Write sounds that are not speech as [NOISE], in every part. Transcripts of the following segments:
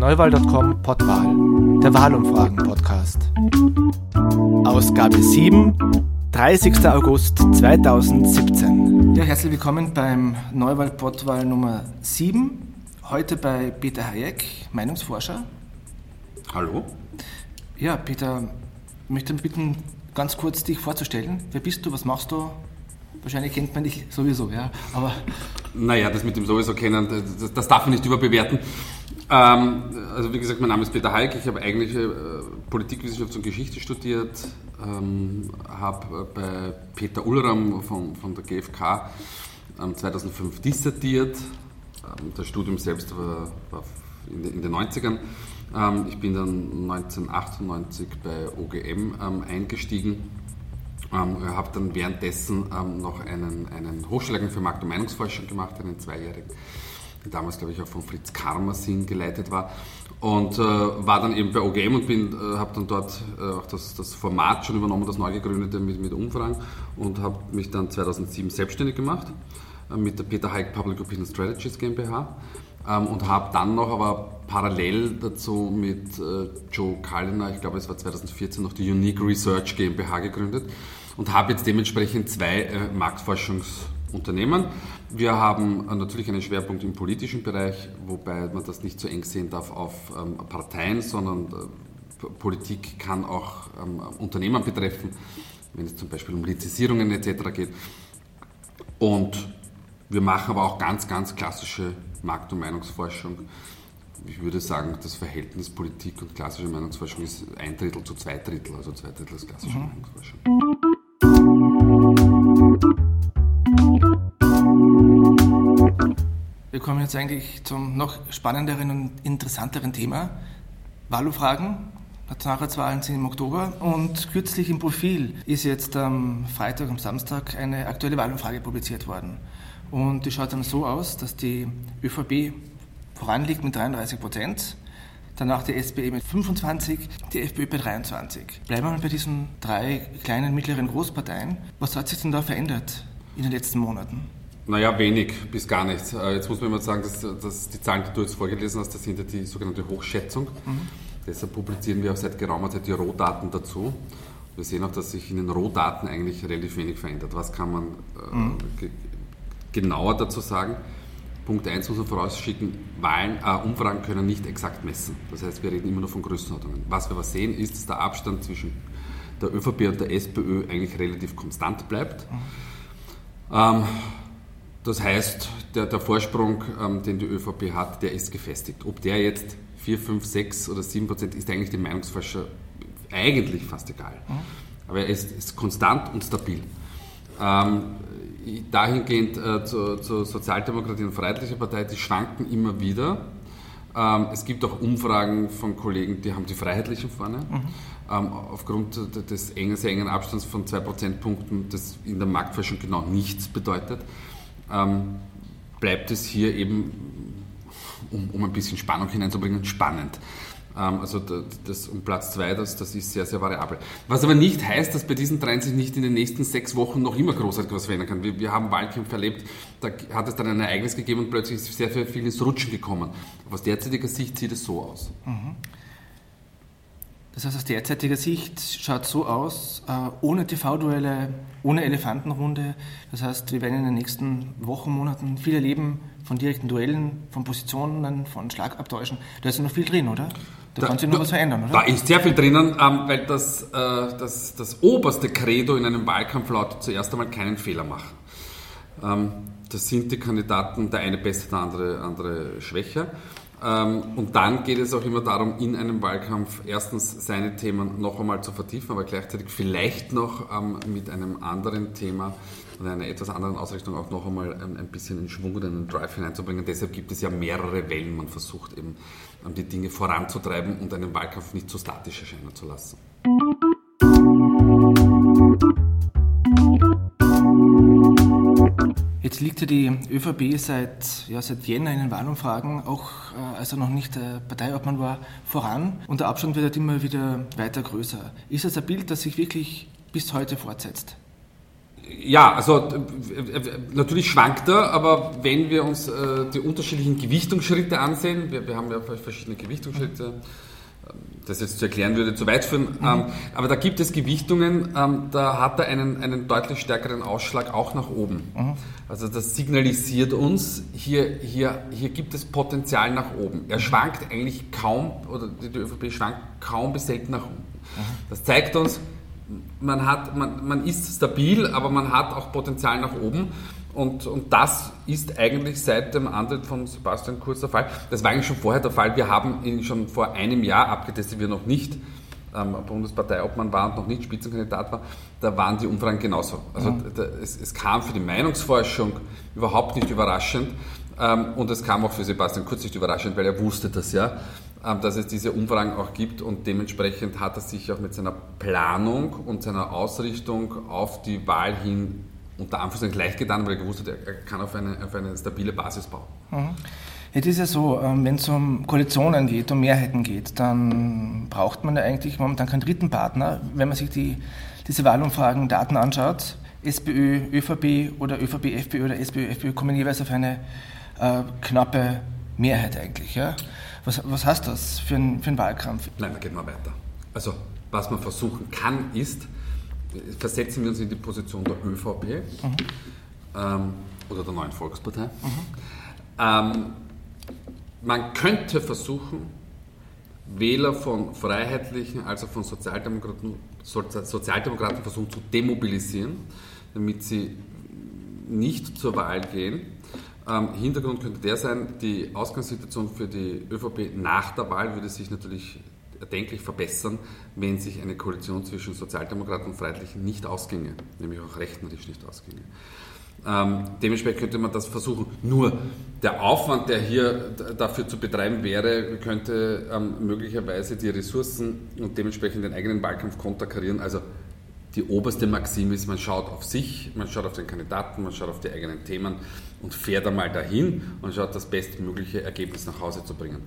Neuwahl.com Pottwahl, der Wahlumfragen-Podcast. Ausgabe 7, 30. August 2017. Ja, herzlich willkommen beim Neuwahl-Pottwahl Nummer 7. Heute bei Peter Hayek, Meinungsforscher. Hallo. Ja, Peter, ich möchte bitten, ganz kurz dich vorzustellen. Wer bist du, was machst du? Wahrscheinlich kennt man dich sowieso, ja. Aber naja, das mit dem sowieso kennen, das, das darf man nicht überbewerten. Ähm, also wie gesagt, mein Name ist Peter Heik, ich habe eigentlich äh, Politikwissenschaft und Geschichte studiert, ähm, habe bei Peter Ulram von, von der GfK ähm, 2005 dissertiert. Ähm, das Studium selbst war, war in, den, in, den 90ern. Ähm, ich bin dann 1998 bei OGM ähm, eingestiegen ähm, habe dann währenddessen ähm, noch einen, einen Hochschullehrgang für Markt- und Meinungsforschung gemacht, einen zweijährigen, damals, glaube ich, auch von Fritz Karmasin geleitet war. Und äh, war dann eben bei OGM und äh, habe dann dort äh, auch das, das Format schon übernommen, das neu gegründete mit, mit Umfragen und habe mich dann 2007 selbstständig gemacht äh, mit der Peter Heik Public Opinion Strategies GmbH ähm, und habe dann noch aber parallel dazu mit äh, Joe Kalliner, ich glaube es war 2014, noch die Unique Research GmbH gegründet und habe jetzt dementsprechend zwei äh, Marktforschungsunternehmen. Wir haben äh, natürlich einen Schwerpunkt im politischen Bereich, wobei man das nicht so eng sehen darf auf ähm, Parteien, sondern äh, Politik kann auch ähm, Unternehmen betreffen, wenn es zum Beispiel um Lizenzierungen etc. geht. Und wir machen aber auch ganz, ganz klassische Markt- und Meinungsforschung. Ich würde sagen, das Verhältnis Politik und klassische Meinungsforschung ist ein Drittel zu zwei Drittel, also zwei Drittel ist klassische mhm. Meinungsforschung. Wir kommen jetzt eigentlich zum noch spannenderen und interessanteren Thema. Wahlumfragen. Nationalratswahlen sind im Oktober und kürzlich im Profil ist jetzt am Freitag und Samstag eine aktuelle Wahlumfrage publiziert worden. Und die schaut dann so aus, dass die ÖVP voranliegt mit 33 Prozent, danach die SPE mit 25, die FPÖ bei 23. Bleiben wir mal bei diesen drei kleinen, mittleren Großparteien. Was hat sich denn da verändert in den letzten Monaten? Naja, wenig bis gar nichts. Äh, jetzt muss man immer sagen, dass, dass die Zahlen, die du jetzt vorgelesen hast, das sind ja die sogenannte Hochschätzung. Mhm. Deshalb publizieren wir auch seit geraumer Zeit die Rohdaten dazu. Wir sehen auch, dass sich in den Rohdaten eigentlich relativ wenig verändert. Was kann man äh, mhm. genauer dazu sagen? Punkt 1 muss man vorausschicken, Wahlen, äh, Umfragen können nicht exakt messen. Das heißt, wir reden immer nur von Größenordnungen. Was wir aber sehen, ist, dass der Abstand zwischen der ÖVP und der SPÖ eigentlich relativ konstant bleibt. Mhm. Ähm, das heißt, der, der Vorsprung, ähm, den die ÖVP hat, der ist gefestigt. Ob der jetzt 4, 5, 6 oder 7 Prozent ist eigentlich dem Meinungsforscher eigentlich fast egal. Mhm. Aber er ist, ist, konstant und stabil. Ähm, dahingehend äh, zur, zur Sozialdemokratie und Freiheitliche Partei, die schwanken immer wieder. Ähm, es gibt auch Umfragen von Kollegen, die haben die Freiheitlichen vorne. Mhm. Ähm, aufgrund des engen, sehr engen Abstands von zwei Prozentpunkten, das in der Marktforschung genau nichts bedeutet ähm, bleibt es hier eben, um, um, ein bisschen Spannung hineinzubringen, spannend. Ähm, also das, um Platz 2, das, das ist sehr, sehr variabel. Was aber nicht heißt, dass bei diesen dreien sich nicht in den nächsten sechs Wochen noch immer großartig was verändern kann. Wir, wir haben Wahlkämpfe erlebt, da hat es dann ein Ereignis gegeben und plötzlich ist sehr, sehr viel ins Rutschen gekommen. aus derzeitiger Sicht sieht es so aus. Mhm. Das heißt, aus derzeitiger Sicht schaut es so aus, äh, ohne TV-Duelle, ohne Elefantenrunde. Das heißt, wir werden in den nächsten Wochen, Monaten viel erleben von direkten Duellen, von Positionen, von Schlagabtäuschen. Da ist ja noch viel drin, oder? Da, da kann sich noch was verändern, oder? Da ist sehr viel drinnen, ähm, weil das, äh, das, das oberste Credo in einem Wahlkampf lautet zuerst einmal keinen Fehler machen. Ähm, das sind die Kandidaten, der eine besser, der andere, andere schwächer. Ähm, und dann geht es auch immer darum, in einem Wahlkampf erstens seine Themen noch einmal zu vertiefen, aber gleichzeitig vielleicht noch ähm, mit einem anderen Thema und einer etwas anderen Ausrichtung auch noch einmal ähm, ein bisschen in Schwung und einen Drive hineinzubringen. Deshalb gibt es ja mehrere Wellen. Man versucht eben, die Dinge voranzutreiben und einen Wahlkampf nicht zu statisch erscheinen zu lassen. Jetzt liegt ja die ÖVP seit, ja, seit Jänner in den Wahlumfragen, auch äh, als er noch nicht äh, Parteiobmann war, voran und der Abstand wird halt immer wieder weiter größer. Ist das ein Bild, das sich wirklich bis heute fortsetzt? Ja, also natürlich schwankt er, aber wenn wir uns äh, die unterschiedlichen Gewichtungsschritte ansehen, wir, wir haben ja verschiedene Gewichtungsschritte, das jetzt zu erklären würde zu weit führen, mhm. ähm, aber da gibt es Gewichtungen, ähm, da hat er einen, einen deutlich stärkeren Ausschlag auch nach oben. Mhm. Also das signalisiert uns, hier, hier, hier gibt es Potenzial nach oben. Er schwankt eigentlich kaum, oder die ÖVP schwankt kaum bis selten nach unten. Mhm. Das zeigt uns, man, hat, man, man ist stabil, aber man hat auch Potenzial nach oben. Und, und das ist eigentlich seit dem Antritt von Sebastian Kurz der Fall. Das war eigentlich schon vorher der Fall. Wir haben ihn schon vor einem Jahr abgetestet, wie er noch nicht ähm, Bundesparteiobmann war und noch nicht Spitzenkandidat war. Da waren die Umfragen genauso. Also mhm. da, es, es, kam für die Meinungsforschung überhaupt nicht überraschend. Ähm, und es kam auch für Sebastian Kurz nicht überraschend, weil er wusste das ja, ähm, dass es diese Umfragen auch gibt und dementsprechend hat er sich auch mit seiner Planung und seiner Ausrichtung auf die Wahl hin unter Anführungszeichen leicht getan, weil er gewusst hat, er kann auf eine, auf eine stabile Basis bauen. Mhm. Jetzt ist ja so, ähm, wenn es um Koalitionen geht, um Mehrheiten geht, dann braucht man ja eigentlich momentan keinen dritten Partner. Wenn man sich die, diese Wahlumfragen, Daten anschaut, SPÖ, ÖVP oder ÖVP, FPÖ oder SPÖ, FPÖ kommen jeweils auf eine äh, knappe Mehrheit eigentlich. Ja? Was, was heißt das für, ein, für einen Wahlkampf? Nein, da geht man weiter. Also, was man versuchen kann, ist, versetzen wir uns in die Position der ÖVP mhm. ähm, oder der neuen Volkspartei. Mhm. Ähm, man könnte versuchen, Wähler von Freiheitlichen, also von Sozialdemokraten, Sozialdemokraten versuchen zu demobilisieren, damit sie nicht zur Wahl gehen. Ähm, Hintergrund könnte der sein, die Ausgangssituation für die ÖVP nach der Wahl würde sich natürlich erdenklich verbessern, wenn sich eine Koalition zwischen Sozialdemokraten und Freiheitlichen nicht ausginge, nämlich auch rechnerisch nicht ausginge. Ähm, dementsprechend könnte man das versuchen. Nur der Aufwand, der hier dafür zu betreiben wäre, könnte ähm, möglicherweise die Ressourcen und dementsprechend den eigenen Wahlkampf konterkarieren. Also die oberste Maxime ist, man schaut auf sich, man schaut auf den Kandidaten, man schaut auf die eigenen Themen und fährt einmal dahin und schaut, das bestmögliche Ergebnis nach Hause zu bringen.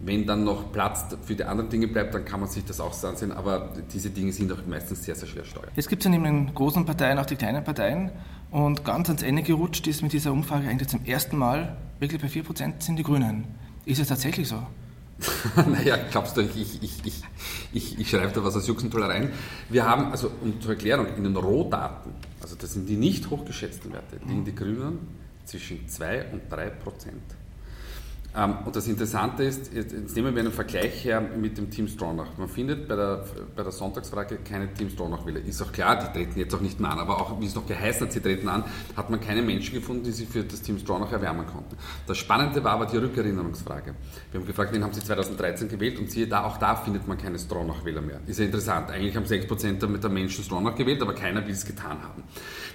Wenn dann noch Platz für die anderen Dinge bleibt, dann kann man sich das auch so ansehen, aber diese Dinge sind auch meistens sehr, sehr schwer steuerbar. Jetzt gibt es ja neben den großen Parteien auch die kleinen Parteien und ganz ans Ende gerutscht ist mit dieser Umfrage eigentlich zum ersten Mal, wirklich bei 4% sind die Grünen. Ist es tatsächlich so? [LAUGHS] naja, glaubst du, ich, ich, ich, ich, ich schreibe da was aus Jux und Tollereien. Wir haben, also um zur Erklärung, in den Rohdaten, also das sind die nicht hochgeschätzten Werte, liegen die Grünen zwischen 2 und 3 Prozent. Ähm, und das Interessante ist, jetzt nehmen wir einen Vergleich her mit dem Team Stronach. Man findet bei der, bei der Sonntagsfrage keine Team Stronach-Wähler. Ist auch klar, die treten jetzt auch nicht mehr an, aber auch wie es noch geheißen hat, sie treten an, hat man keine Menschen gefunden, die sich für das Team Stronach erwärmen konnten. Das Spannende war aber die Rückerinnerungsfrage. Wir haben gefragt, wen haben Sie 2013 gewählt und siehe da, auch da findet man keine Stronach-Wähler mehr. Ist ja interessant. Eigentlich haben 6% der Menschen Stronach gewählt, aber keiner will es getan haben.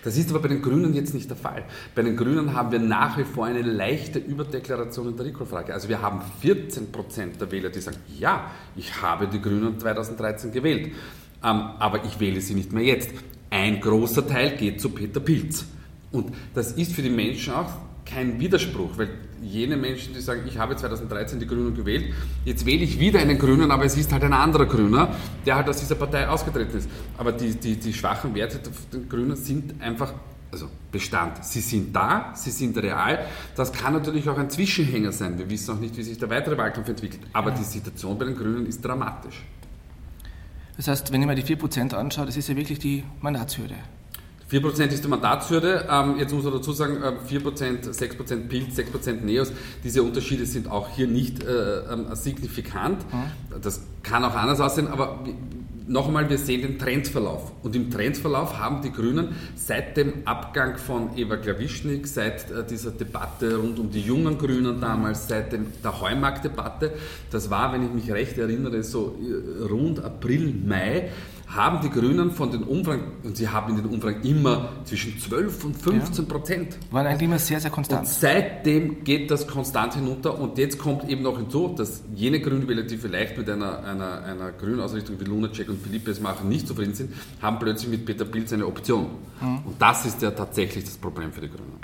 Das ist aber bei den Grünen jetzt nicht der Fall. Bei den Grünen haben wir nach wie vor eine leichte Überdeklaration in der recall Also wir haben 14% der Wähler, die sagen, ja, ich habe die Grünen 2013 gewählt, ähm, aber ich wähle sie nicht mehr jetzt. Ein großer Teil geht zu Peter Pilz. Und das ist für die Menschen auch kein Widerspruch, weil jene Menschen, die sagen, ich habe 2013 die Grünen gewählt, jetzt wähle ich wieder einen Grünen, aber es ist halt ein anderer Grüner, der halt aus dieser Partei ausgetreten ist. Aber die, die, die schwachen Werte der Grünen sind einfach also Bestand. Sie sind da, sie sind real. Das kann natürlich auch ein Zwischenhänger sein. Wir wissen auch nicht, wie sich der weitere Wahlkampf entwickelt. Aber die Situation bei den Grünen ist dramatisch. Das heißt, wenn ich mir die 4% anschaue, das ist ja wirklich die Mandatshürde. 4% ist die Mandatshürde. Ähm, jetzt muss man dazu sagen, 4%, 6% Pilz, 6% Neos. Diese Unterschiede sind auch hier nicht äh, ähm, signifikant. Mhm. Das kann auch anders aussehen, aber noch einmal, wir sehen den Trendverlauf. Und im Trendverlauf haben die Grünen seit dem Abgang von Eva Klawischnik, seit äh, dieser Debatte rund um die jungen Grünen damals, seit dem, der Heumarkt-Debatte, das war, wenn ich mich recht erinnere, so äh, rund April, Mai, haben die Grünen von den Umfragen, und sie haben in den Umfragen immer zwischen 12 und 15 Prozent. Ja. Waren eigentlich immer sehr, sehr konstant. Und seitdem geht das konstant hinunter und jetzt kommt eben noch hinzu, dass jene Grünwähler, die vielleicht mit einer, einer, einer grünen Ausrichtung wie Lunacek und Philippe es machen, nicht zufrieden sind, haben plötzlich mit Peter Pilz eine Option. Mhm. Und das ist ja tatsächlich das Problem für die Grünen.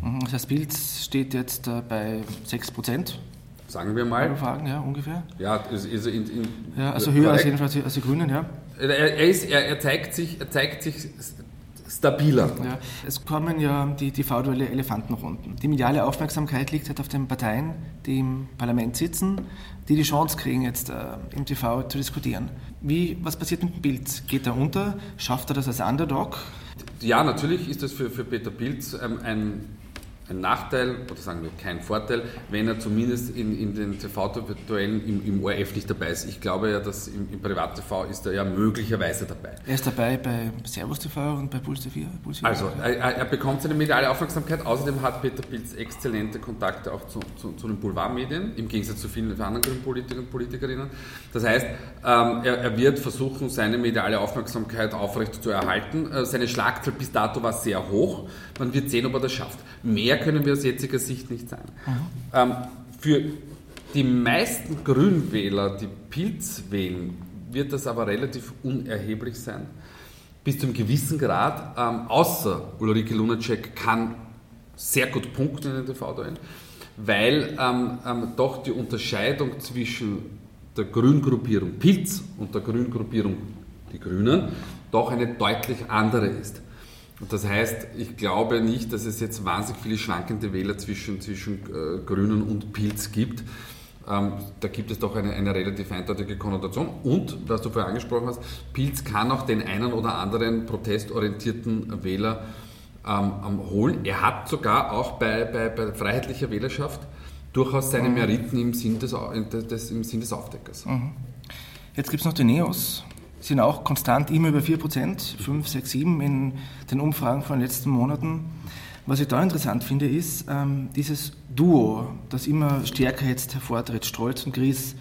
Mhm, das Bild steht jetzt äh, bei 6 Prozent sagen wir mal. Fragen, ja, ungefähr. Ja, ist in, in, ja also höher als jedenfalls als die Grünen, ja. Er, er, ist, er, er, zeigt sich, er zeigt sich stabiler. Ja, es kommen ja die TV-Duelle Elefantenrunden. Die mediale Aufmerksamkeit liegt halt auf den Parteien, die im Parlament sitzen, die die Chance kriegen, jetzt äh, im TV zu diskutieren. Wie, was passiert mit dem Bild? Geht er unter? Schafft er das als Underdog? Ja, natürlich ist das für, für Peter Pilz ähm, ein ein Nachteil oder sagen wir kein Vorteil, wenn er zumindest in, in den TV-Duellen im, im ORF nicht dabei ist. Ich glaube ja, dass im, im Privat-TV ist er ja möglicherweise dabei. Er ist dabei bei Servus TV und bei Puls TV. Puls TV. Also er, er, bekommt seine mediale Aufmerksamkeit. Außerdem hat Peter Pilz exzellente Kontakte auch zu, zu, zu den Boulevardmedien, im Gegensatz zu vielen anderen Politiker und Politikerinnen. Das heißt, ähm, er, er, wird versuchen, seine mediale Aufmerksamkeit aufrecht zu erhalten. Äh, seine Schlagzahl bis dato war sehr hoch. Man wird sehen, ob er das schafft. Mehr können wir aus jetziger Sicht nicht. Mhm. Ähm, für die meisten Grünwähler, die Pilz wählen, wird das aber relativ unerheblich sein. Bis zu einem gewissen Grad, ähm, außer Ulrike Lunacek kann sehr gut punkten in den TV-Duellen, weil ähm, ähm, doch die Unterscheidung zwischen der Grüngruppierung Pilz und der Grüngruppierung die Grünen doch eine deutlich andere ist. Das heißt, ich glaube nicht, dass es jetzt wahnsinnig viele schwankende Wähler zwischen, zwischen äh, Grünen und Pilz gibt. Ähm, da gibt es doch eine, eine, relativ eindeutige Konnotation. Und, was du vorher angesprochen hast, Pilz kann auch den einen oder anderen protestorientierten Wähler ähm, holen. Er hat sogar auch bei, bei, bei freiheitlicher Wählerschaft durchaus seine mhm. Meriten im Sinn des, des, im Sinn des Aufdeckers. Mhm. Jetzt gibt es noch die Neos sind auch konstant immer über 4%, 5, 6, 7 in den Umfragen von den letzten Monaten. Was ich da interessant finde, ist ähm, dieses Duo, das immer stärker jetzt hervortritt, Strolz und Gries,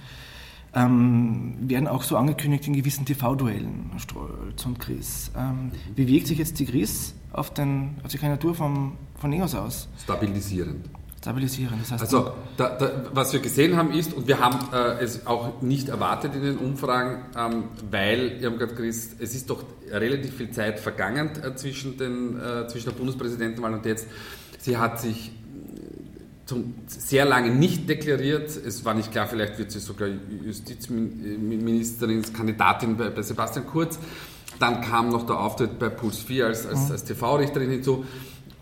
ähm, werden auch so angekündigt in gewissen TV-Duellen, Strolz und Gries. Ähm, wie wirkt sich jetzt die Gries auf, den, auf die Kandidatur vom, von Neos aus? Stabilisierend stabilisieren. Das heißt, also da, da, was wir gesehen haben ist, und wir haben äh, es auch nicht erwartet in den Umfragen, ähm, weil, ihr habt gerade gesagt, es ist doch relativ viel Zeit vergangen äh, zwischen, den, äh, zwischen der Bundespräsidentenwahl und jetzt. Sie hat sich zum, sehr lange nicht deklariert. Es war nicht klar, vielleicht wird sie sogar Justizministerin, Kandidatin bei, bei Sebastian Kurz. Dann kam noch der Auftritt bei Puls 4 als, als, als TV-Richterin hinzu.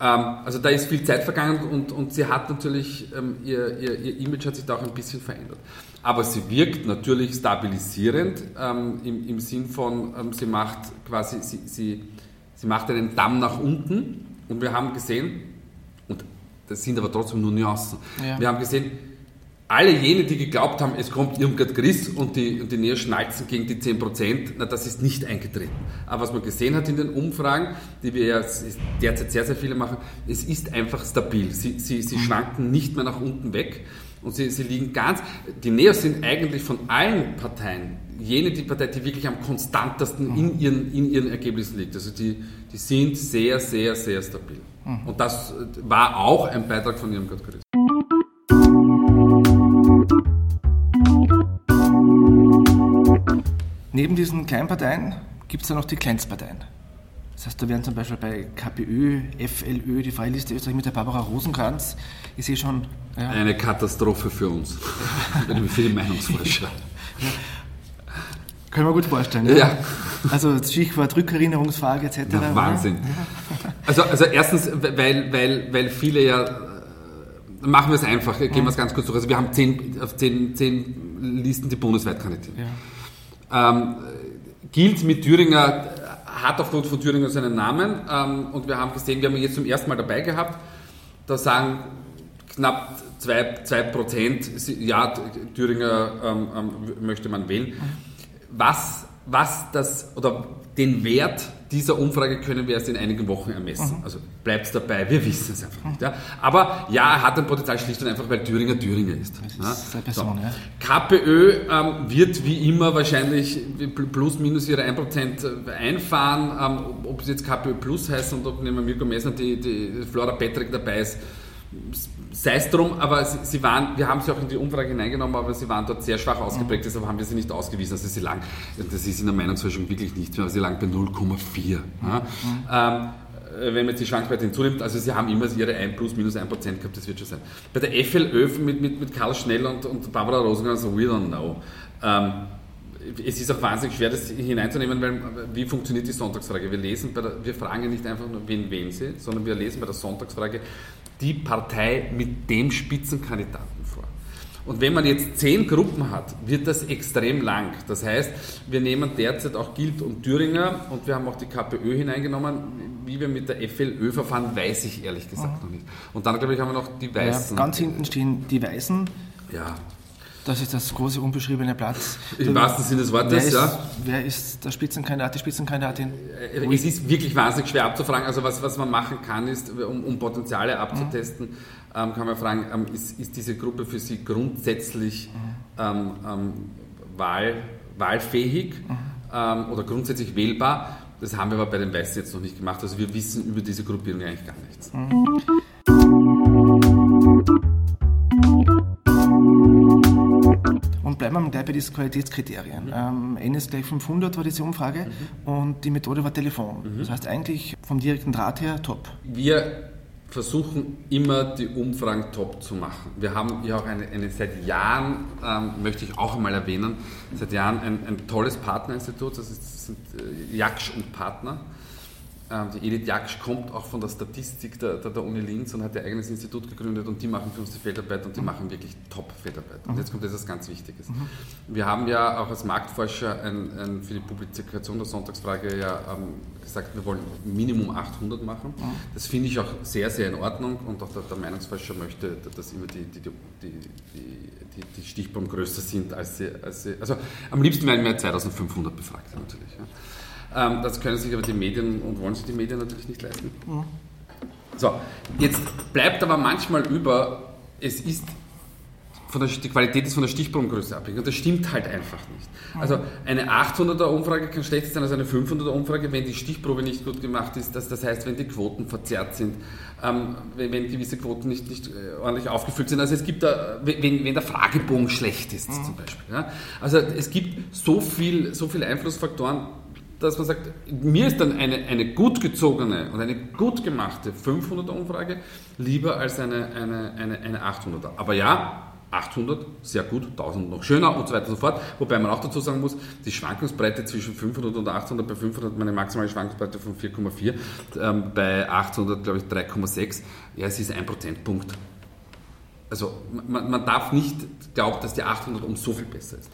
Ähm, also da ist viel Zeit vergangen und, und sie hat natürlich, ähm, ihr, ihr, ihr, Image hat sich da auch ein bisschen verändert. Aber sie wirkt natürlich stabilisierend ähm, im, im Sinn von, ähm, sie macht quasi, sie, sie, sie macht einen Damm nach unten und wir haben gesehen, und das sind aber trotzdem nur Nuancen, ja. wir haben gesehen, alle jene, die geglaubt haben, es kommt Irmgard Gris und die, und die Näher schnalzen gegen die 10%, na, das ist nicht eingetreten. Aber was man gesehen hat in den Umfragen, die wir ja derzeit sehr, sehr viele machen, es ist einfach stabil. Sie, sie, sie mhm. schwanken nicht mehr nach unten weg und sie, sie liegen ganz, die Neos sind eigentlich von allen Parteien jene die Partei, die wirklich am konstantesten in mhm. ihren, in ihren Ergebnissen liegt. Also die, die sind sehr, sehr, sehr stabil. Mhm. Und das war auch ein Beitrag von Irmgard Gris. Neben diesen Kleinparteien gibt es ja noch die Kleinstparteien. Das heißt, da werden zum Beispiel bei KPÖ, FLÖ, die Freie Liste Österreich mit der Barbara Rosenkranz, ich sehe schon... Ja. Eine Katastrophe für uns, [LAUGHS] für die Meinungsforscher. Ja. Können wir gut vorstellen. Ja. ja. Also Stichwort Rückerinnerungsfrage etc. Ja, Wahnsinn. Also, also erstens, weil, weil, weil viele ja machen wir es einfach, gehen wir es ganz kurz durch. Also wir haben zehn, auf zehn, zehn Listen, die bundesweit kandidieren. Ja. Ähm, gilt mit Thüringer, hat aufgrund von Thüringer seinen Namen ähm, und wir haben gesehen, wir haben ihn jetzt zum ersten Mal dabei gehabt, da sagen knapp 2%, 2% ja, Thüringer ähm, ähm, möchte man wählen. Was, was das, oder den Wert dieser Umfrage können wir erst in einigen Wochen ermessen. Mhm. Also bleibt es dabei, wir wissen es einfach nicht. Ja. Aber ja, er hat ein Potenzial schlicht und einfach, weil Thüringer Thüringer ist. Das ist Person, so. ja. KPÖ ähm, wird wie immer wahrscheinlich plus minus ihre 1% einfahren. Ähm, ob es jetzt KPÖ Plus heißt und ob nehmen wir Mirko Messner die, die Flora Patrick dabei ist, sei es drum, aber sie, sie, waren, wir haben sie auch in die Umfrage hineingenommen, aber sie waren dort sehr schwach ausgeprägt, deshalb haben wir sie nicht ausgewiesen. Also sie lagen, das ist in der Meinungsforschung wirklich nicht mehr, aber sie lagen bei 0,4. Ja. Ähm, wenn man jetzt die Schwankungsbreite hinzunimmt, also sie haben immer ihre 1 plus minus 1 Prozent gehabt, das wird schon sein. Bei der FLÖ mit, mit, mit Karl Schnell und, und Barbara Rosenkranz, we don't know. Ähm, es ist auch wahnsinnig schwer, das hineinzunehmen, weil wie funktioniert die Sonntagsfrage? Wir lesen der, wir fragen nicht einfach nur, wen wählen Sie, sondern wir lesen bei der Sonntagsfrage die Partei mit dem Spitzenkandidaten vor. Und wenn man jetzt zehn Gruppen hat, wird das extrem lang. Das heißt, wir nehmen derzeit auch Gilt und Thüringer und wir haben auch die KPÖ hineingenommen. Wie wir mit der FLÖ verfahren, weiß ich ehrlich gesagt mhm. noch nicht. Und dann, glaube ich, haben wir noch die Weißen. Ja, ganz hinten stehen die Weißen. Ja. Das ist das große unbeschriebene Blatt. Im wahrsten Sinne des Wortes, wer ist, ja. Wer ist der Spitzenkandidat, die Spitzenkandidatin? Äh, es ist wirklich wahnsinnig schwer abzufragen. Also was, was man machen kann, ist, um, um Potenziale abzutesten, mhm. ähm, kann man fragen, ähm, ist, ist, diese Gruppe für Sie grundsätzlich mhm. ähm, ähm wahl, wahlfähig mhm. Ähm, oder grundsätzlich wählbar? Das haben wir aber bei den Weißen jetzt noch nicht gemacht. Also wir wissen über diese Gruppierung eigentlich gar nichts. Bleiben wir gleich bei diesen Qualitätskriterien. Mhm. Ähm, NS gleich 500 war diese Umfrage mhm. und die Methode war Telefon. Mhm. Das heißt eigentlich vom direkten Draht her top. Wir versuchen immer die Umfragen top zu machen. Wir haben ja auch eine, eine seit Jahren, ähm, möchte ich auch einmal erwähnen, seit Jahren ein, ein tolles Partnerinstitut, das, ist, das sind äh, Jaksch und Partner. Ähm, die Edith Jaksch kommt auch von der Statistik der, der, der, Uni Linz und hat ihr eigenes Institut gegründet und die machen für uns die Feldarbeit und die mhm. machen wirklich Top-Feldarbeit. Und mhm. jetzt kommt etwas ganz Wichtiges. Mhm. Wir haben ja auch als Marktforscher ein, ein, für die Publikation der Sonntagsfrage ja ähm, gesagt, wir wollen Minimum 800 machen. Das finde ich auch sehr, sehr in Ordnung und auch der, der Meinungsforscher möchte, dass immer die, die, die, die, die Stichproben größer sind als sie, als sie, Also am liebsten werden wir 2500 befragt natürlich. Ja. Ähm, das können sich aber die Medien und wollen sich die Medien natürlich nicht leisten. Mhm. So, jetzt bleibt aber manchmal über, es ist von der, die Qualität ist von der Stichprobengröße abhängig und das stimmt halt einfach nicht. Also eine 800er Umfrage kann schlechter sein als eine 500er Umfrage, wenn die Stichprobe nicht gut gemacht ist. Das, das heißt, wenn die Quoten verzerrt sind, ähm, wenn, wenn, gewisse Quoten nicht, nicht äh, ordentlich aufgefüllt sind. Also es gibt da, wenn, wenn der Fragebogen schlecht ist mhm. zum Beispiel. Ja? Also es gibt so, viel, so viele Einflussfaktoren, dass man sagt, mir ist dann eine, eine gut gezogene und eine gut gemachte 500er Umfrage lieber als eine, eine, eine, eine 800er. Aber ja, 800, sehr gut, 1000 noch schöner und so weiter und so fort. Wobei man auch dazu sagen muss, die Schwankungsbreite zwischen 500 und 800, bei 500 meine maximale Schwankungsbreite von 4,4, ähm, bei 800 glaube ich 3,6, ja, es ist ein Prozentpunkt. Also man, man darf nicht glauben, dass die 800 um so viel besser ist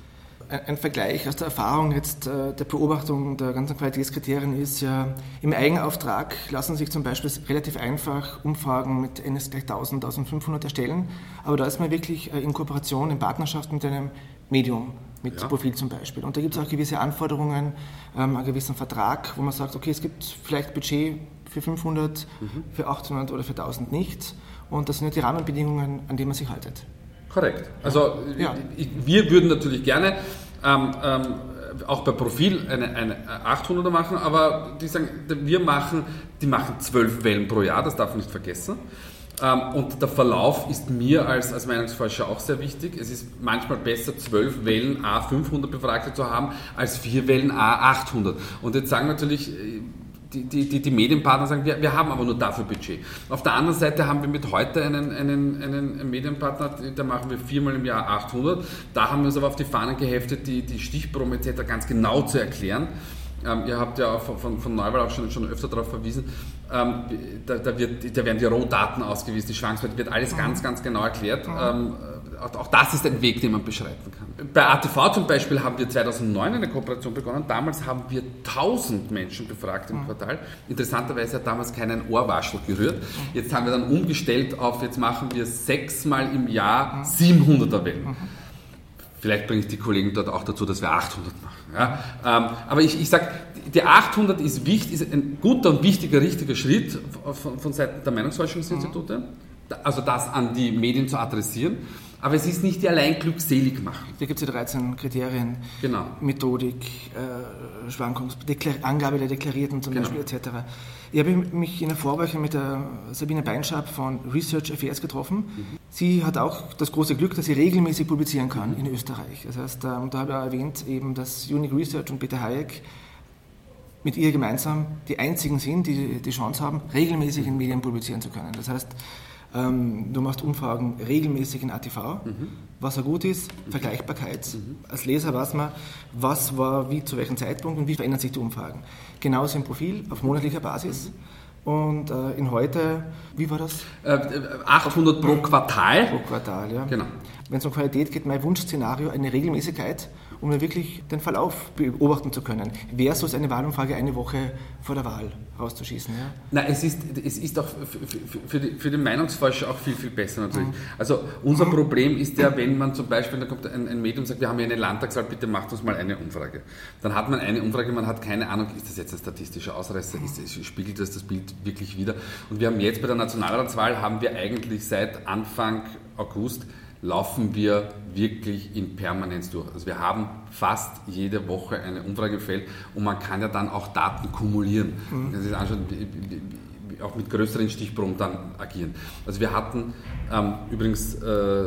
ein Vergleich aus der Erfahrung jetzt äh, der Beobachtung der ganzen Qualitätskriterien ist ja, im Eigenauftrag lassen sich zum Beispiel relativ einfach Umfragen mit NS gleich 1000, 1500 erstellen, aber da ist man wirklich äh, in Kooperation, in Partnerschaft mit einem Medium, mit ja. Profil zum Beispiel. Und da gibt es auch gewisse Anforderungen, ähm, einen gewissen Vertrag, wo man sagt, okay, es gibt vielleicht Budget für 500, mhm. für 1800 oder für 1000 nicht. Und das sind ja die Rahmenbedingungen, an die man sich haltet. Korrekt. Also ja. wir würden natürlich gerne ähm, ähm, auch bei Profil eine, eine 800er machen, aber die sagen, wir machen, die machen zwölf Wellen pro Jahr, das darf man nicht vergessen. Ähm, und der Verlauf ist mir als, als Meinungsforscher auch sehr wichtig. Es ist manchmal besser, zwölf Wellen A500 Befragte zu haben, als vier Wellen A800. Und jetzt sagen natürlich die, die, die, Medienpartner sagen, wir, wir haben aber nur dafür Budget. Auf der anderen Seite haben wir mit heute einen, einen, einen Medienpartner, da machen wir viermal im Jahr 800. Da haben wir uns aber auf die Fahnen geheftet, die, die Stichproben etc. ganz genau zu erklären. Ähm, ihr habt ja auch von, von Neuwahl auch schon, schon öfter darauf verwiesen, ähm, da, da, wird, da werden die Rohdaten ausgewiesen, die Schwankungsbreite, wird alles ganz, ganz genau erklärt. Ähm, auch, das ist ein Weg, den man beschreiten kann. Bei ATV zum Beispiel haben wir 2009 eine Kooperation begonnen. Damals haben wir 1000 Menschen befragt im Quartal. Interessanterweise hat damals keinen Ohrwaschel gerührt. Jetzt haben wir dann umgestellt auf, jetzt machen wir sechsmal im Jahr 700er Wellen. Vielleicht bringe ich die Kollegen dort auch dazu, dass wir 800 machen. Ja? Ähm, aber ich, ich sage, die 800 ist, wichtig, ist ein guter und wichtiger, richtiger Schritt von, von Seiten der Meinungsforschungsinstitute, also das an die Medien zu adressieren. Aber es ist nicht die allein glückselig machen. Da gibt es ja 13 Kriterien. Genau. Methodik, äh, Schwankungs Angabe der Deklarierten zum genau. Beispiel etc. Ich habe mich in der Vorwoche mit der Sabine Beinschab von Research Affairs getroffen. Mhm. Sie hat auch das große Glück, dass sie regelmäßig publizieren kann mhm. in Österreich. Das heißt, ähm, da habe ich auch erwähnt, eben, dass Unique Research und Peter Hayek mit ihr gemeinsam die einzigen sind, die die Chance haben, regelmäßig in Medien publizieren zu können. Das heißt, ähm, du machst Umfragen regelmäßig in ATV, mhm. was ja gut ist, Vergleichbarkeit. Mhm. Als Leser weiß man, was war wie zu welchem Zeitpunkt und wie verändern sich die Umfragen. Genauso im Profil auf monatlicher Basis. Und äh, in heute, wie war das? Äh, 800 pro Quartal. Pro Quartal, ja. Genau. Wenn es um Qualität geht, mein Wunschszenario eine Regelmäßigkeit um ja wirklich den Verlauf beobachten zu können, versus eine Wahlumfrage eine Woche vor der Wahl rauszuschießen. Ja? Na, es ist, es ist auch für, für, die, für den Meinungsforscher auch viel, viel besser natürlich. Mhm. Also unser Problem ist ja, wenn man zum Beispiel, da kommt ein, ein Medium und sagt, wir haben hier eine Landtagswahl, bitte macht uns mal eine Umfrage. Dann hat man eine Umfrage, man hat keine Ahnung, ist das jetzt ein statistischer Ausreißer, ist spiegelt das das Bild wirklich wieder? Und wir haben jetzt bei der Nationalratswahl, haben wir eigentlich seit Anfang August laufen wir wirklich in Permanenz durch. Also wir haben fast jede Woche eine Umfrage gefällt und man kann ja dann auch Daten kumulieren. Mhm. Man kann sich anschauen, auch mit größeren Stichproben dann agieren. Also wir hatten ähm, übrigens äh,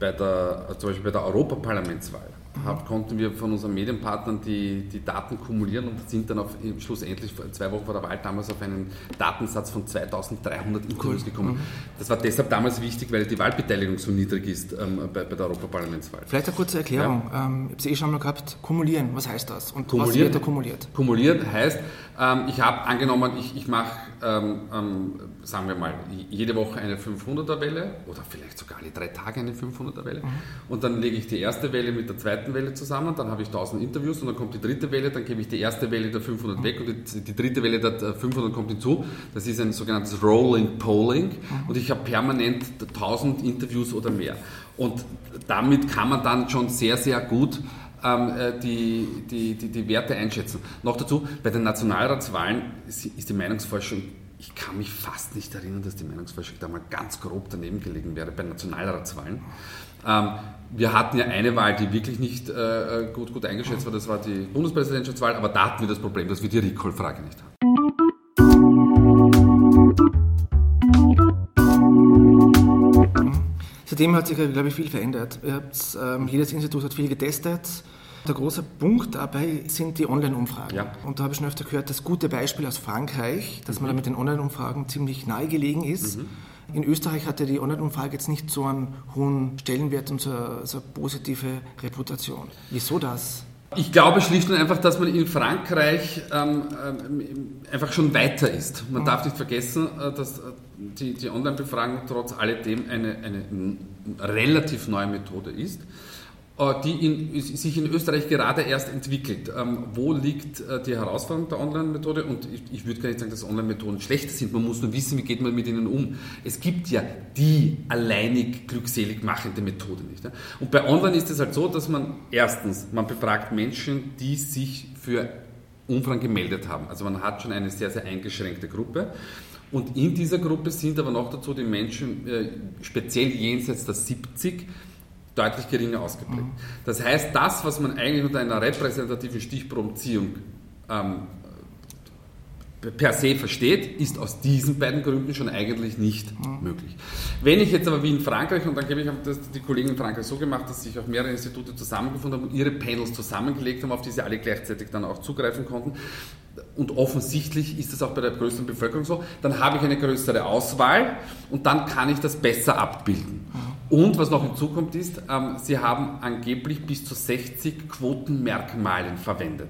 bei der, zum Beispiel bei der Europaparlamentswahl hab, konnten wir von unseren Medienpartnern die, die Daten kumulieren und sind dann auf, schlussendlich zwei Wochen vor der Wahl damals auf einen Datensatz von 2300 Interviews cool. gekommen. Mhm. Das war deshalb damals wichtig, weil die Wahlbeteiligung so niedrig ist ähm, bei, bei, der Europaparlamentswahl. Vielleicht eine kurze Erklärung. Ja. Ähm, ich habe es eh schon mal gehabt. Kumulieren, was heißt das? Und kumulieren, was wird da kumuliert? Kumuliert heißt, ähm, ich habe angenommen, ich, ich mache, ähm, ähm, sagen wir mal, jede Woche eine 500er Welle oder vielleicht sogar alle drei Tage eine 500er Welle. Mhm. Und dann lege ich die erste Welle mit der zweiten Welle zusammen, dann habe ich 1000 Interviews und dann kommt die dritte Welle, dann gebe ich die erste Welle der 500 mhm. weg und die, die, dritte Welle der 500 kommt hinzu. Das ist ein sogenanntes Rolling Polling mhm. und ich habe permanent 1000 Interviews oder mehr. Und damit kann man dann schon sehr, sehr gut ähm, äh, die, die, die, die Werte einschätzen. Noch dazu, bei den Nationalratswahlen ist die Meinungsforschung ich kann mich fast nicht erinnern, dass die Meinungsforschung da mal ganz grob daneben gelegen wäre bei Nationalratswahlen. Ähm, wir hatten ja eine Wahl, die wirklich nicht äh, äh, gut, gut eingeschätzt war, das war die Bundespräsidentschaftswahl, aber da hatten wir das Problem, dass wir die Recall-Frage nicht hatten. Seitdem hat sich, glaube ich, viel verändert. Ähm, jedes Institut hat viel getestet. Der große Punkt dabei sind die Online-Umfragen. Ja. Und da habe ich schon öfter gehört, das gute Beispiel aus Frankreich, dass man da mit den Online-Umfragen ziemlich nahe gelegen ist. Mhm. In Österreich hatte die Online-Umfrage jetzt nicht so einen hohen Stellenwert und so eine, so eine positive Reputation. Wieso das? Ich glaube schlicht und einfach, dass man in Frankreich ähm, ähm, einfach schon weiter ist. Man mhm. darf nicht vergessen, äh, dass äh, die, die Online-Befragung trotz alledem eine, eine relativ neue Methode ist. Äh, die in, sich in Österreich gerade erst entwickelt. Ähm, wo liegt äh, die Herausforderung der Online-Methode? Und ich, ich würde gar nicht sagen, dass Online-Methoden schlecht sind. Man muss nur wissen, wie geht man mit ihnen um. Es gibt ja die alleinig glückselig machende Methode nicht. Und bei Online ist es halt so, dass man erstens, man befragt Menschen, die sich für Umfragen gemeldet haben. Also man hat schon eine sehr, sehr eingeschränkte Gruppe. Und in dieser Gruppe sind aber noch dazu die Menschen, äh, speziell jenseits der 70, deutlich geringer ausgeprägt. Mhm. Das heißt, das, was man eigentlich unter einer repräsentativen Stichprobenziehung ähm, per se versteht, ist aus diesen beiden Gründen schon eigentlich nicht mhm. möglich. Wenn ich jetzt aber wie in Frankreich, und dann gebe ich das die Kollegen in Frankreich so gemacht, dass sich auch mehrere Institute zusammengefunden haben und ihre Panels zusammengelegt haben, auf die sie alle gleichzeitig dann auch zugreifen konnten, und offensichtlich ist das auch bei der größeren Bevölkerung so, dann habe ich eine größere Auswahl und dann kann ich das besser abbilden. Und was noch hinzukommt ist, ähm, sie haben angeblich bis zu 60 Quotenmerkmalen verwendet.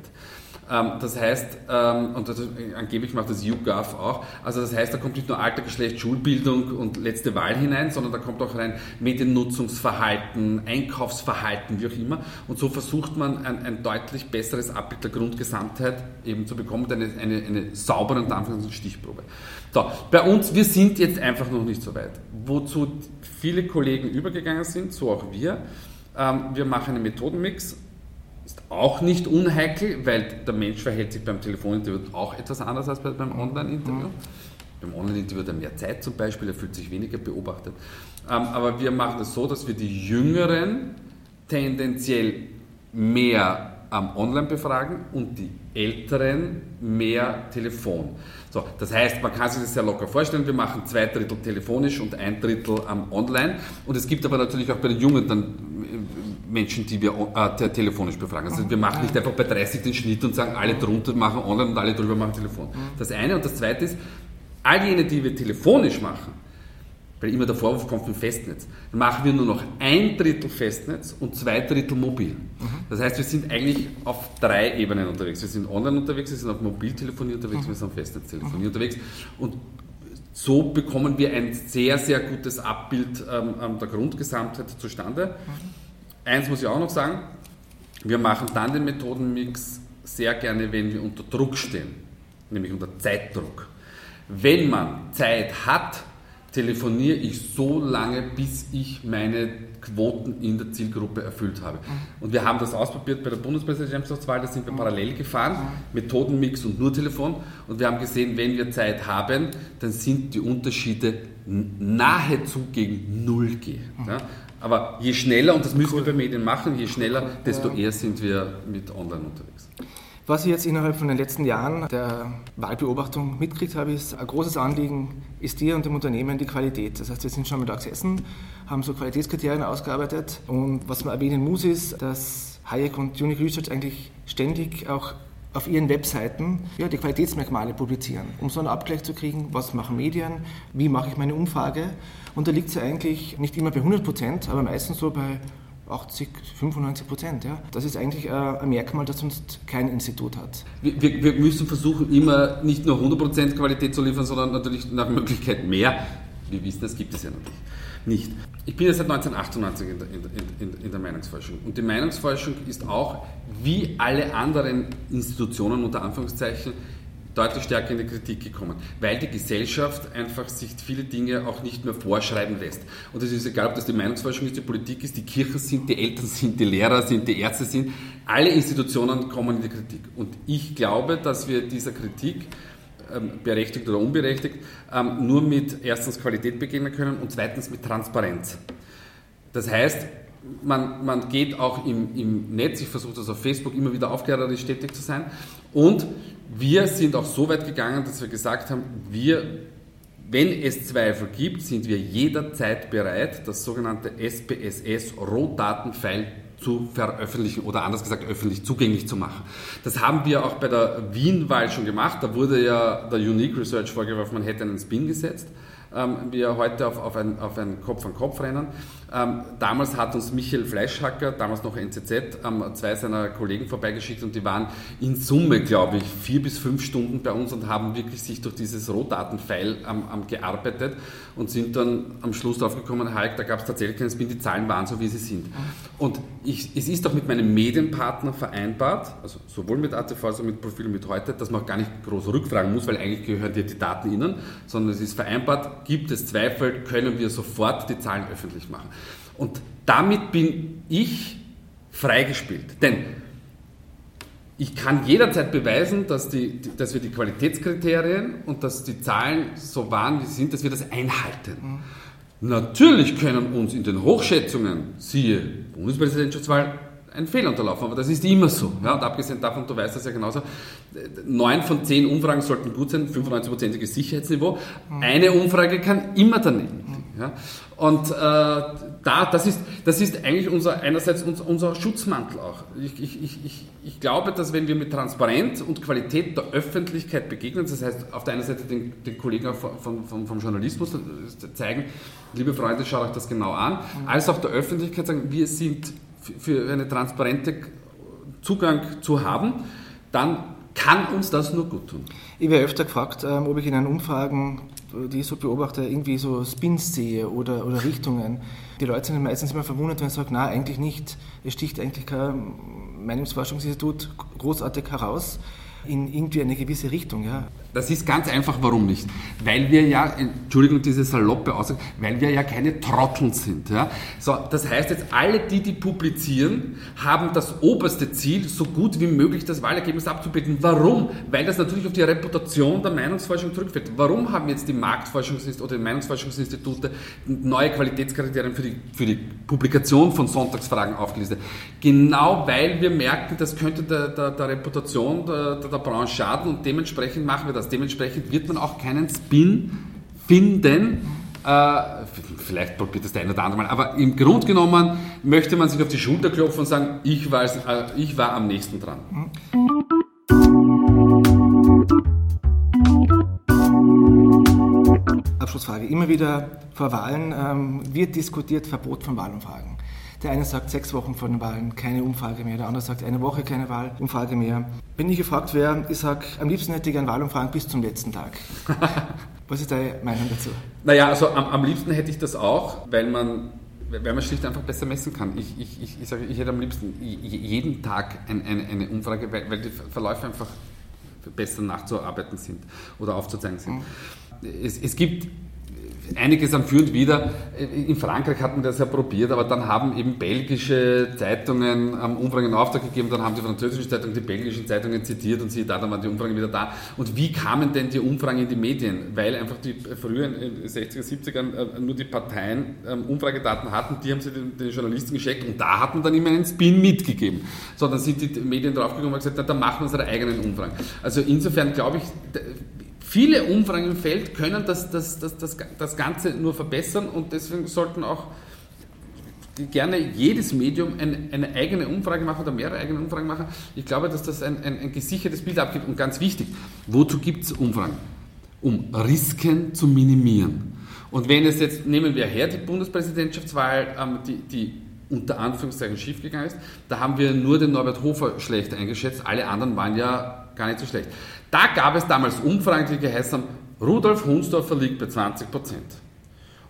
Ähm, das heißt, ähm, und das, angeblich macht das YouGov auch, also das heißt, da kommt nicht nur Alter, Geschlecht, Schulbildung und letzte Wahl hinein, sondern da kommt auch rein Mediennutzungsverhalten, Einkaufsverhalten, wie auch immer. Und so versucht man ein, ein deutlich besseres Abbild der Grundgesamtheit eben zu bekommen, eine, eine, eine saubere und Anführungszeichen Stichprobe. So, bei uns, wir sind jetzt einfach noch nicht so weit. Wozu viele Kollegen übergegangen sind, so auch wir, ähm, wir machen einen Methodenmix ist auch nicht unheikel, weil der Mensch verhält sich beim Telefoninterview auch etwas anders als beim Online-Interview. Mhm. Beim Online-Interview hat er mehr Zeit zum Beispiel, er fühlt sich weniger beobachtet. Ähm, aber wir machen es das so, dass wir die Jüngeren tendenziell mehr ähm, online befragen und die Älteren mehr Telefon. So, das heißt, man kann sich das sehr locker vorstellen, wir machen zwei Drittel telefonisch und ein Drittel ähm, online. Und es gibt aber natürlich auch bei den Jungen dann Menschen, die wir äh, telefonisch befragen. Also wir machen nicht einfach bei 30 den Schnitt und sagen, alle drunter machen online und alle drüber machen Telefon. Das eine und das zweite ist, all jene, die wir telefonisch machen, weil immer der Vorwurf kommt vom Festnetz, dann machen wir nur noch ein Drittel Festnetz und zwei Drittel mobil. Das heißt, wir sind eigentlich auf drei Ebenen unterwegs. Wir sind online unterwegs, wir sind auf Mobiltelefonie unterwegs, wir sind auf Festnetztelefonie unterwegs und so bekommen wir ein sehr, sehr gutes Abbild ähm, der Grundgesamtheit zustande. Eins muss ich auch noch sagen, wir machen dann den Methodenmix sehr gerne, wenn wir unter Druck stehen, nämlich unter Zeitdruck. Wenn man Zeit hat, telefoniere ich so lange, bis ich meine Quoten in der Zielgruppe erfüllt habe. Mhm. Und wir haben das ausprobiert bei der Bundespräsidentschaftswahl, da sind wir mhm. parallel gefahren, mhm. Methodenmix und nur Telefon. Und wir haben gesehen, wenn wir Zeit haben, dann sind die Unterschiede nahezu gegen Null gehen. Ja? Aber je schneller, und das müssen cool. wir bei Medien machen, je schneller, desto eher sind wir mit online unterwegs. Was ich jetzt innerhalb von den letzten Jahren der Wahlbeobachtung mitgekriegt habe, ist, ein großes Anliegen ist dir und dem Unternehmen die Qualität. Das heißt, wir sind schon mittags essen, haben so Qualitätskriterien ausgearbeitet und was man erwähnen muss, ist, dass Hayek und Unique Research eigentlich ständig auch auf ihren Webseiten ja, die Qualitätsmerkmale publizieren, um so einen Abgleich zu kriegen, was machen Medien, wie mache ich meine Umfrage. Und da liegt sie eigentlich nicht immer bei 100 Prozent, aber meistens so bei 80, 95 Prozent. Ja. Das ist eigentlich äh, ein Merkmal, das sonst kein Institut hat. Wir, wir müssen versuchen, immer nicht nur 100 Prozent Qualität zu liefern, sondern natürlich nach Möglichkeit mehr. Wir wissen, das gibt es ja natürlich nicht. Ich bin ja seit 1998 in der, in, in, in der, Meinungsforschung. Und die Meinungsforschung ist auch, wie alle anderen Institutionen unter Anführungszeichen, deutlich stärker in die Kritik gekommen, weil die Gesellschaft einfach sich viele Dinge auch nicht mehr vorschreiben lässt. Und es ist egal, ob das die Meinungsforschung ist, die Politik ist, die Kirchen sind, die Eltern sind, die Lehrer sind, die Ärzte sind. Alle Institutionen kommen in die Kritik. Und ich glaube, dass wir dieser Kritik ähm, berechtigt oder unberechtigt, ähm, nur mit erstens Qualität begegnen können und zweitens mit Transparenz. Das heißt, man, man geht auch im, im Netz, ich versuche das auf Facebook immer wieder aufklärerisch tätig zu sein und wir sind auch so weit gegangen, dass wir gesagt haben, wir, wenn es Zweifel gibt, sind wir jederzeit bereit, das sogenannte SPSS-Rohdatenfile zu veröffentlichen oder anders gesagt öffentlich zugänglich zu machen. Das haben wir auch bei der Wien-Wahl schon gemacht. Da wurde ja der Unique Research vorgeworfen, man hätte einen Spin gesetzt. Ähm, wir heute auf, auf ein, auf ein Kopf-an-Kopf-Rennen. Ähm, damals hat uns Michael Fleischhacker, damals noch NZZ, ähm, zwei seiner Kollegen vorbeigeschickt und die waren in Summe, glaube ich, vier bis fünf Stunden bei uns und haben wirklich sich durch dieses Rohdatenfile ähm, gearbeitet und sind dann am Schluss drauf gekommen, Hulk, da gab es tatsächlich keinen Spin, die Zahlen waren so, wie sie sind. Und ich, es ist auch mit meinem Medienpartner vereinbart, also sowohl mit ATV als auch mit Profil mit heute, dass man auch gar nicht groß rückfragen muss, weil eigentlich gehören dir die Daten innen, sondern es ist vereinbart, gibt es Zweifel, können wir sofort die Zahlen öffentlich machen. Und damit bin ich freigespielt. Denn ich kann jederzeit beweisen, dass, die, dass wir die Qualitätskriterien und dass die Zahlen so waren, wie sie sind, dass wir das einhalten. Mhm. Natürlich können uns in den Hochschätzungen, siehe Bundespräsidentschaftswahl, ein Fehler unterlaufen, aber das ist immer so. Ja, und abgesehen davon, du weißt das ja genauso, neun von zehn Umfragen sollten gut sein, 95-prozentiges Sicherheitsniveau. Mhm. Eine Umfrage kann immer daneben liegen. Ja. Und äh, da, das, ist, das ist eigentlich unser, einerseits unser, unser Schutzmantel auch. Ich, ich, ich, ich glaube, dass wenn wir mit Transparenz und Qualität der Öffentlichkeit begegnen, das heißt auf der einen Seite den, den Kollegen vom, vom, vom Journalismus zeigen, liebe Freunde, schaut euch das genau an, mhm. als auch der Öffentlichkeit sagen, wir sind für eine transparente Zugang zu haben, dann kann uns das nur gut tun. Ich werde öfter gefragt, ähm, ob ich in einen Umfragen, die ich so beobachte, irgendwie so Spins sehe oder, oder Richtungen. Die Leute sind meistens immer verwundert, wenn ich sage, nein, eigentlich nicht. Es sticht eigentlich kein Meinungsforschungsinstitut großartig heraus in irgendwie eine gewisse Richtung. Ja. Das ist ganz einfach, warum nicht? Weil wir ja, Entschuldigung, diese saloppe Aussage, weil wir ja keine Trotteln sind. Ja? So, das heißt jetzt, alle die, die publizieren, haben das oberste Ziel, so gut wie möglich das Wahlergebnis abzubilden. Warum? Weil das natürlich auf die Reputation der Meinungsforschung zurückführt. Warum haben jetzt die Marktforschungsinstitute oder die Meinungsforschungsinstitute neue Qualitätskriterien für die, für die Publikation von Sonntagsfragen aufgelistet? Genau weil wir merken, das könnte der, der, der Reputation der, der Branche schaden und dementsprechend machen wir das. Dementsprechend wird man auch keinen Spin finden, Äh, vielleicht probiert das der eine oder andere Mal. Aber im Grunde genommen möchte man sich auf die Schulter klopfen und sagen, ich war, äh, ich war am nächsten dran. Abschlussfrage. Immer wieder vor Wahlen ähm, wird diskutiert Verbot von Wahlumfragen. Der eine sagt sechs Wochen vor den Wahlen keine Umfrage mehr, der andere sagt eine Woche keine Wahlumfrage mehr. Wenn ich gefragt wäre, ich sage, am liebsten hätte ich eine Wahlumfragen bis zum letzten Tag. [LAUGHS] Was ist deine Meinung dazu? Naja, also am, am liebsten hätte ich das auch, weil man weil man schlicht einfach besser messen kann. Ich, ich, ich, ich sage, ich hätte am liebsten jeden Tag eine, eine, eine Umfrage, weil, weil, die Verläufe einfach besser nachzuarbeiten sind oder aufzuzeigen sind. Mhm. Es, es gibt einiges an führend wieder. In Frankreich hat man das ja probiert, aber dann haben eben belgische Zeitungen ähm, Umfragen in Auftrag gegeben, dann haben die französischen Zeitungen die belgischen Zeitungen zitiert und siehe da, dann waren die Umfragen wieder da. Und wie kamen denn die Umfragen in die Medien? Weil einfach die den 60er, 70ern äh, nur die Parteien ähm, Umfragedaten hatten, die haben sie den, den, Journalisten geschickt und da hat man dann immer einen Spin mitgegeben. So, dann sind die Medien draufgekommen und gesagt, na, dann machen wir unsere eigenen Umfragen. Also insofern glaube ich, Viele Umfragen im Feld können das, das, das, das, das Ganze nur verbessern und deswegen sollten auch gerne jedes Medium eine, eine, eigene Umfrage machen oder mehrere eigene Umfragen machen. Ich glaube, dass das ein, ein, ein gesichertes Bild abgibt und ganz wichtig, wozu gibt es Umfragen? Um Risiken zu minimieren. Und wenn es jetzt, nehmen wir her, die Bundespräsidentschaftswahl, ähm, die, die unter Anführungszeichen schiefgegangen ist, da haben wir nur den Norbert Hofer schlecht eingeschätzt, alle anderen waren ja gar nicht so schlecht. Da gab es damals Umfragen, die geheißen haben, Rudolf Hunsdorfer liegt bei 20 Prozent.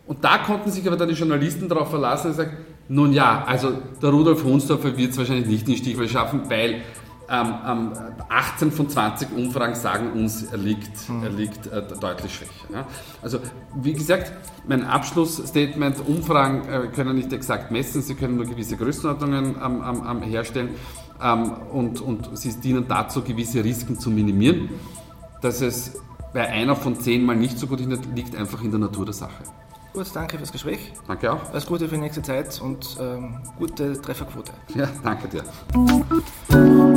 Und da konnten sich aber dann die Journalisten darauf verlassen und sagen, nun ja, also der Rudolf Hunsdorfer wird es wahrscheinlich nicht in Stichwahl schaffen, weil ähm, ähm, 18 von 20 Umfragen sagen uns, er liegt, mhm. er liegt äh, deutlich schwächer. Ja? Also wie gesagt, mein Abschlussstatement, Umfragen äh, können nicht exakt messen, sie können nur gewisse Größenordnungen ähm, herstellen. Ähm, und, und sie dienen dazu, gewisse Risiken zu minimieren. Dass es bei einer von zehn Mal nicht so gut liegt einfach in der Natur der Sache. Gut, danke fürs Gespräch. Danke auch. Alles Gute für die nächste Zeit und ähm, gute Trefferquote. Ja, danke dir.